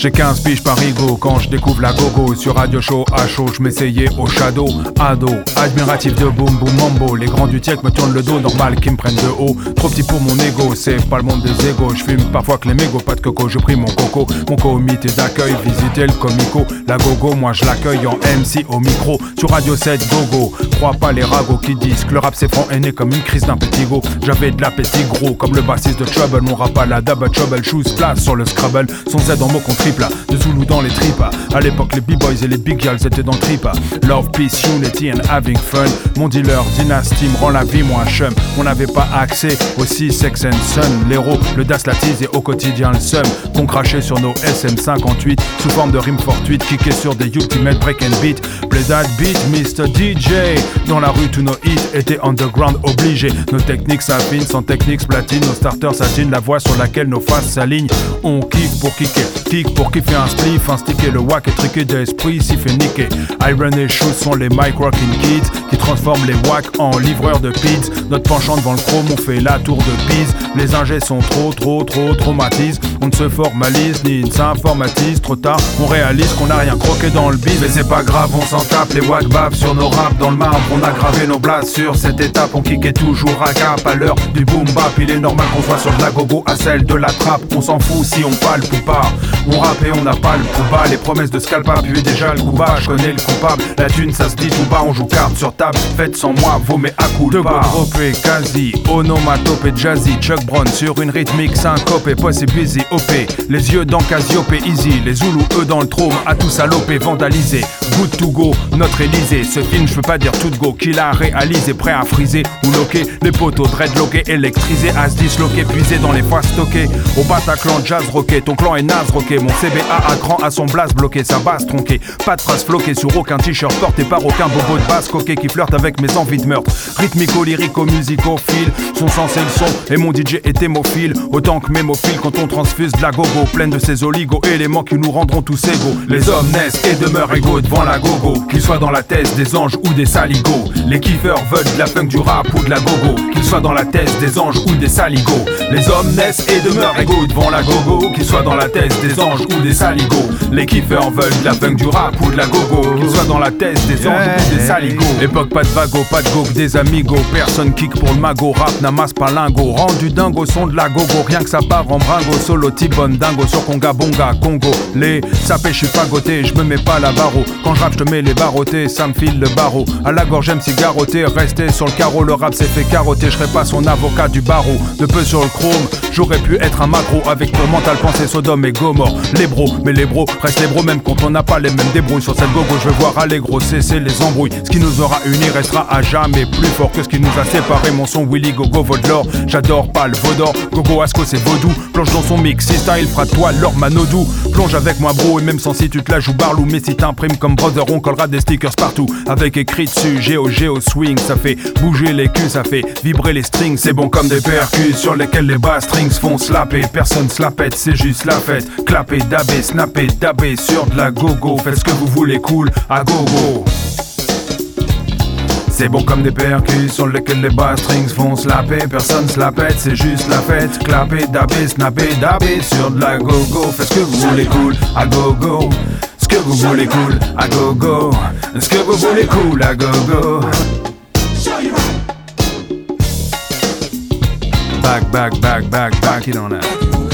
J'ai 15 piges par ego. Quand je découvre la gogo Sur Radio Show à chaud, je m'essayais au shadow. Ado, admiratif de boom mambo. Les grands du tiek me tournent le dos, normal qu'ils me prennent de haut. Trop petit pour mon ego, c'est pas le monde des égos. Je fume parfois que les mégots, pas de coco, je prie mon coco. Mon comité d'accueil, visiter le comico. La gogo, moi je l'accueille en MC au micro. Sur Radio 7, gogo, crois pas les ragots qui disent que le rap c'est franc est né comme une crise d'un petit go J'avais de l'appétit gros comme le bassiste de Trouble. Mon rap à la double trouble, shoes place sur le Scrabble. Son Z en mots qu'on triple, de Zulu dans les tripes À l'époque les b-boys et les big girls étaient dans le trip Love, peace, unity and having fun. Mon dealer, dynastie me rend la vie moins chum. On n'avait pas accès aussi sex and son. L'héros, le das latise et au quotidien le seum. Qu'on crachait sur nos SM58 Sous forme de rime fortuite Kické sur des ultimate break and beat. Play that beat, Mr. DJ Dans la rue tous nos hits étaient underground obligés. Nos techniques s'affinent sans techniques platine Nos starters satinent la voie sur laquelle nos faces s'alignent. On kick pour kicker, kick pour kiffer un spliff Un sticker, le wack est truqué d'esprit s'y fait niquer. Iron et Shoes sont les Mike Rockin' Kids Qui transforment les wack en livreurs de pizza. Notre penchant devant le chrome on fait la tour de Pise. Les ingés sont trop trop trop traumatisent On ne se formalise ni ne s'informatise. Trop tard on réalise qu'on n'a rien croqué dans le bide Mais c'est pas grave on s'en tape. Les wack bavent sur nos raps dans le marbre On a gravé nos blasts sur cette étape. On kickait toujours à cap à l'heure du boom bap. Il est normal qu'on soit sur de la gogo à celle de la trappe. On s'en fout si on palpe ou pas. On rappe et on n'a pas le coup bas Les promesses de scalpa puis déjà le coup bas Je connais le coupable. La thune ça se dit tout bas. On joue carte sur table. Faites sans moi vaut mais à coup de bas Dropé, quasi, onomatopé, jazzy. Chuck Brown sur une rythmique syncopée Possible busy, OP Les yeux dans Cassiope easy. Les Zoulous eux dans le trône. À tout saloper, vandalisé Good to go, notre Élysée. Ce film je peux pas dire tout go Qu'il a réalisé, prêt à friser Ou loquer Les poteaux dreadlockés, électrisés À se disloquer, puisé dans les fois stockées Au Bataclan, jazz rocké Ton clan est naze rocké Mon CBA à grand à son blast bloqué Sa base tronquée Pas de phrase floquée sur aucun t-shirt porté par aucun bobo de basse coquet qui flirte avec mes envies de meurtre. Rythmico, lyrico, musicophile, son sens et le son, et mon DJ est hémophile, autant que mémophile quand on transfuse de la gogo, pleine de ces oligo-éléments qui nous rendront tous égaux. Les hommes naissent et demeurent égaux devant la gogo, qu'ils soient dans la thèse des anges ou des saligots. Les kiffeurs veulent de la funk du rap ou de la gogo, qu'ils soient dans la thèse des anges ou des saligots. Les hommes naissent et demeurent égaux devant la gogo, qu'ils soient dans la thèse des anges ou des saligots. Les kiffeurs veulent de la funk du rap ou de la gogo, qu'ils soient dans la thèse des anges ou des saligots. Époque pas de vago, pas de go, que des amigos. Personne kick pour le mago, rap n'amasse pas lingo. Rendu dingo, son de la gogo, rien que ça part en bringo. Solo tibon dingo sur Conga Bonga, Congo. Les sapés, je suis pas goté, je me mets pas la barreau. Quand je rappe, je te mets les barreautés, ça me file le barreau. À la gorge, j'aime cigaroter, rester sur le carreau. Le rap s'est fait carotter, je serais pas son avocat du barreau. De peu sur le chrome, j'aurais pu être un macro avec pour mental pensée Sodome et Gomorre. Les bros, mais les bros restent les bros même quand on n'a pas les mêmes débrouilles. Sur cette gogo, je veux voir aller gros cesser les embrouilles. Ce qui nous aura unis restera à jamais plus fort que ce qui nous a séparés. Mon son Willy Gogo Vaudor, j'adore pas le Vaudor. Gogo Asco c'est vaudou, plonge dans son mix, si style fera toi leur manodou. Plonge avec moi bro et même sans si tu te la joues barlou. Mais si t'imprimes comme brother, on collera des stickers partout. Avec écrit dessus Géo Géo Swing, ça fait bouger les culs, ça fait vibrer les strings. C'est bon comme des percus sur lesquels les bass strings font slapper. Personne se la pète, c'est juste la fête. Clapper, dabber, snapper, dabber sur de la gogo. Faites ce que vous voulez cool à gogo. C'est bon comme des percus sur lesquels les bass strings font slapper. Personne se la pète, c'est juste la fête. Clapper, dabber, snapper, dabber sur de la gogo. Faites ce que vous voulez cool à gogo. Vous voulez cool à gogo. Ce que vous voulez cool à gogo. Back, back, back, back, back it on that.